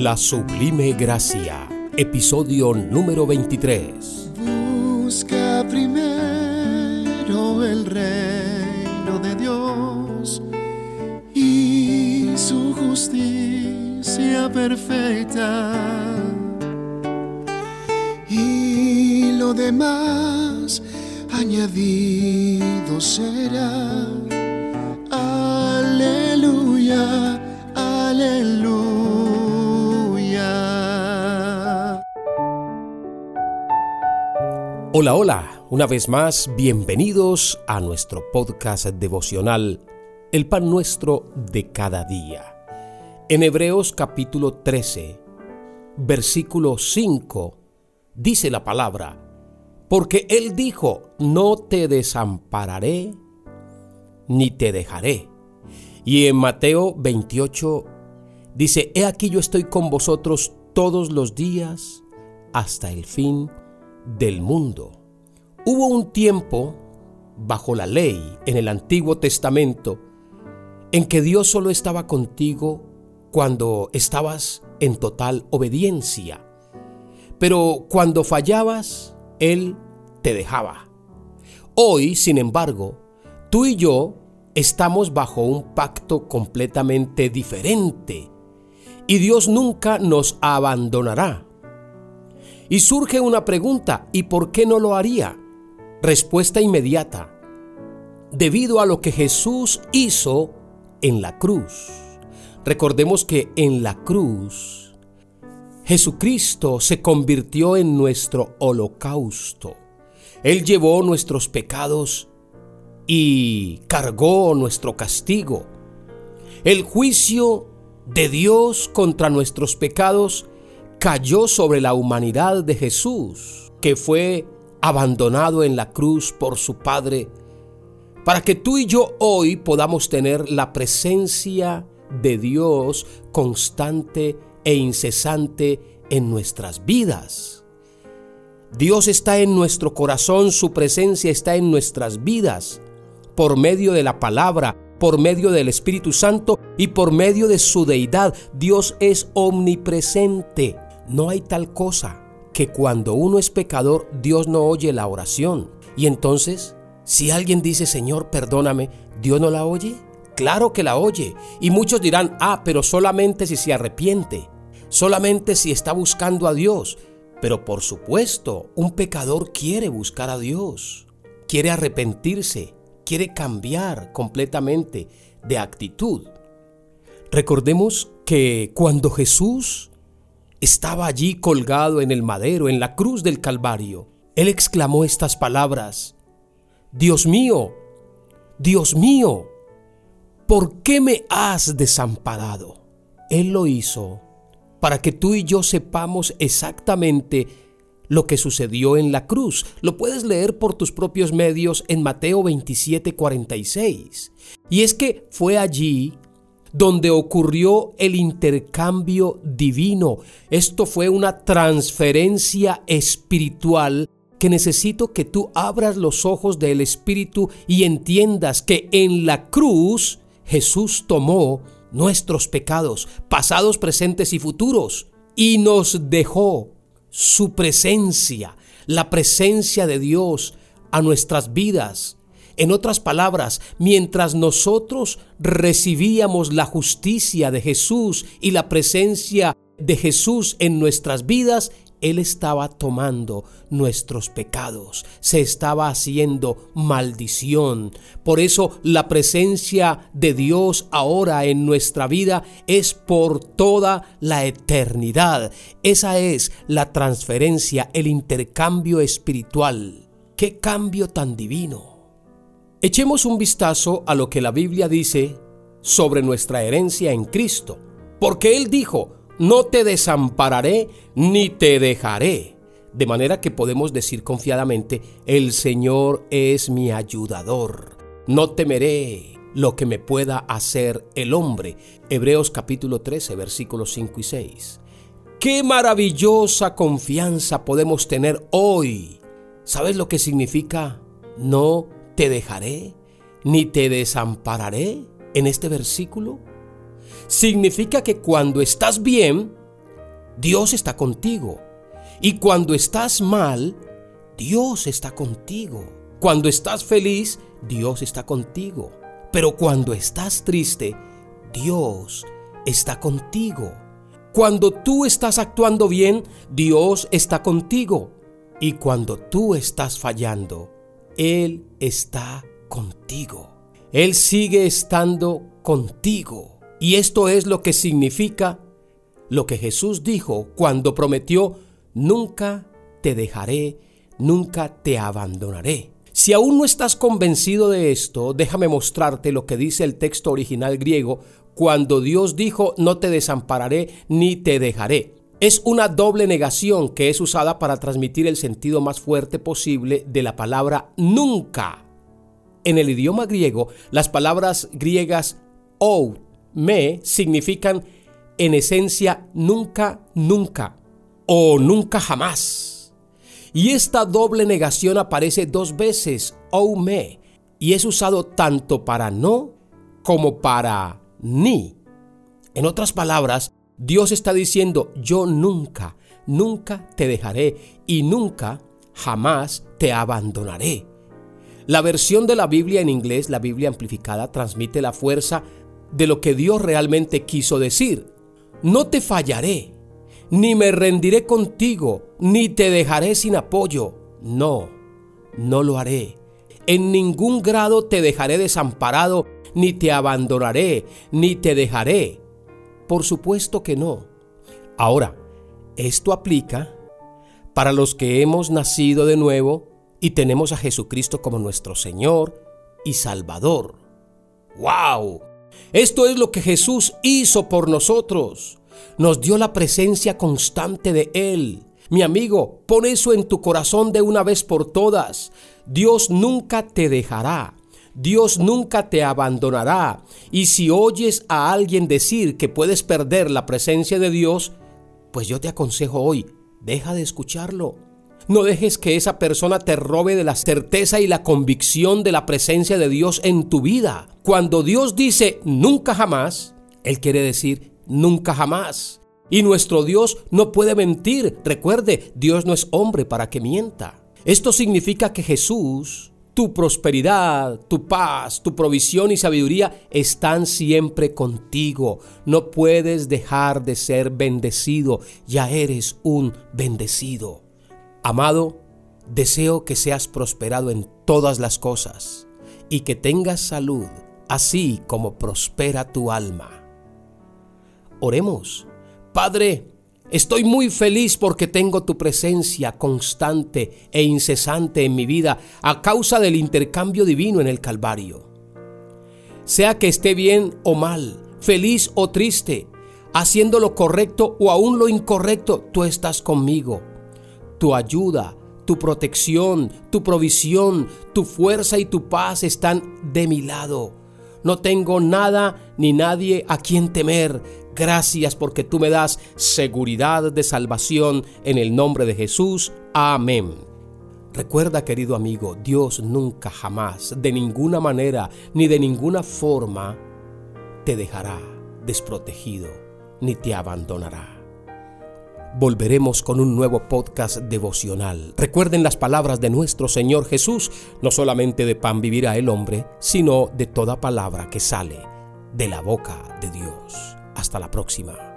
La Sublime Gracia, episodio número 23. Busca primero el reino de Dios y su justicia perfecta. Y lo demás añadido será. Aleluya, aleluya. Hola, hola, una vez más, bienvenidos a nuestro podcast devocional, El Pan Nuestro de cada día. En Hebreos capítulo 13, versículo 5, dice la palabra, porque Él dijo, no te desampararé ni te dejaré. Y en Mateo 28 dice, He aquí yo estoy con vosotros todos los días hasta el fin del mundo. Hubo un tiempo bajo la ley en el Antiguo Testamento en que Dios solo estaba contigo cuando estabas en total obediencia. Pero cuando fallabas, Él te dejaba. Hoy, sin embargo, tú y yo estamos bajo un pacto completamente diferente y Dios nunca nos abandonará. Y surge una pregunta, ¿y por qué no lo haría? Respuesta inmediata, debido a lo que Jesús hizo en la cruz. Recordemos que en la cruz Jesucristo se convirtió en nuestro holocausto. Él llevó nuestros pecados y cargó nuestro castigo. El juicio de Dios contra nuestros pecados cayó sobre la humanidad de Jesús, que fue abandonado en la cruz por su Padre, para que tú y yo hoy podamos tener la presencia de Dios constante e incesante en nuestras vidas. Dios está en nuestro corazón, su presencia está en nuestras vidas por medio de la palabra, por medio del Espíritu Santo y por medio de su deidad. Dios es omnipresente. No hay tal cosa que cuando uno es pecador, Dios no oye la oración. Y entonces, si alguien dice, Señor, perdóname, ¿Dios no la oye? Claro que la oye. Y muchos dirán, ah, pero solamente si se arrepiente, solamente si está buscando a Dios. Pero por supuesto, un pecador quiere buscar a Dios, quiere arrepentirse, quiere cambiar completamente de actitud. Recordemos que cuando Jesús estaba allí colgado en el madero, en la cruz del Calvario, Él exclamó estas palabras, Dios mío, Dios mío, ¿por qué me has desamparado? Él lo hizo para que tú y yo sepamos exactamente lo que sucedió en la cruz. Lo puedes leer por tus propios medios en Mateo 27, 46. Y es que fue allí donde ocurrió el intercambio divino. Esto fue una transferencia espiritual que necesito que tú abras los ojos del Espíritu y entiendas que en la cruz Jesús tomó nuestros pecados, pasados, presentes y futuros, y nos dejó su presencia, la presencia de Dios a nuestras vidas. En otras palabras, mientras nosotros recibíamos la justicia de Jesús y la presencia de Jesús en nuestras vidas, él estaba tomando nuestros pecados, se estaba haciendo maldición. Por eso la presencia de Dios ahora en nuestra vida es por toda la eternidad. Esa es la transferencia, el intercambio espiritual. ¡Qué cambio tan divino! Echemos un vistazo a lo que la Biblia dice sobre nuestra herencia en Cristo, porque Él dijo, no te desampararé ni te dejaré. De manera que podemos decir confiadamente, el Señor es mi ayudador. No temeré lo que me pueda hacer el hombre. Hebreos capítulo 13, versículos 5 y 6. Qué maravillosa confianza podemos tener hoy. ¿Sabes lo que significa no te dejaré ni te desampararé en este versículo? significa que cuando estás bien, Dios está contigo. Y cuando estás mal, Dios está contigo. Cuando estás feliz, Dios está contigo. Pero cuando estás triste, Dios está contigo. Cuando tú estás actuando bien, Dios está contigo. Y cuando tú estás fallando, Él está contigo. Él sigue estando contigo. Y esto es lo que significa lo que Jesús dijo cuando prometió, nunca te dejaré, nunca te abandonaré. Si aún no estás convencido de esto, déjame mostrarte lo que dice el texto original griego cuando Dios dijo, no te desampararé ni te dejaré. Es una doble negación que es usada para transmitir el sentido más fuerte posible de la palabra nunca. En el idioma griego, las palabras griegas ou, me significan en esencia nunca, nunca o nunca jamás. Y esta doble negación aparece dos veces, ou me, y es usado tanto para no como para ni. En otras palabras, Dios está diciendo, yo nunca, nunca te dejaré y nunca, jamás te abandonaré. La versión de la Biblia en inglés, la Biblia amplificada, transmite la fuerza de lo que Dios realmente quiso decir. No te fallaré, ni me rendiré contigo, ni te dejaré sin apoyo. No, no lo haré. En ningún grado te dejaré desamparado, ni te abandonaré, ni te dejaré. Por supuesto que no. Ahora, esto aplica para los que hemos nacido de nuevo y tenemos a Jesucristo como nuestro Señor y Salvador. ¡Wow! Esto es lo que Jesús hizo por nosotros. Nos dio la presencia constante de Él. Mi amigo, pon eso en tu corazón de una vez por todas. Dios nunca te dejará. Dios nunca te abandonará. Y si oyes a alguien decir que puedes perder la presencia de Dios, pues yo te aconsejo hoy, deja de escucharlo. No dejes que esa persona te robe de la certeza y la convicción de la presencia de Dios en tu vida. Cuando Dios dice nunca jamás, Él quiere decir nunca jamás. Y nuestro Dios no puede mentir. Recuerde, Dios no es hombre para que mienta. Esto significa que Jesús, tu prosperidad, tu paz, tu provisión y sabiduría están siempre contigo. No puedes dejar de ser bendecido. Ya eres un bendecido. Amado, deseo que seas prosperado en todas las cosas y que tengas salud, así como prospera tu alma. Oremos. Padre, estoy muy feliz porque tengo tu presencia constante e incesante en mi vida a causa del intercambio divino en el Calvario. Sea que esté bien o mal, feliz o triste, haciendo lo correcto o aún lo incorrecto, tú estás conmigo tu ayuda, tu protección, tu provisión, tu fuerza y tu paz están de mi lado. No tengo nada ni nadie a quien temer. Gracias porque tú me das seguridad de salvación en el nombre de Jesús. Amén. Recuerda, querido amigo, Dios nunca jamás, de ninguna manera ni de ninguna forma, te dejará desprotegido ni te abandonará volveremos con un nuevo podcast devocional. Recuerden las palabras de nuestro Señor Jesús, no solamente de pan vivirá el hombre, sino de toda palabra que sale de la boca de Dios. Hasta la próxima.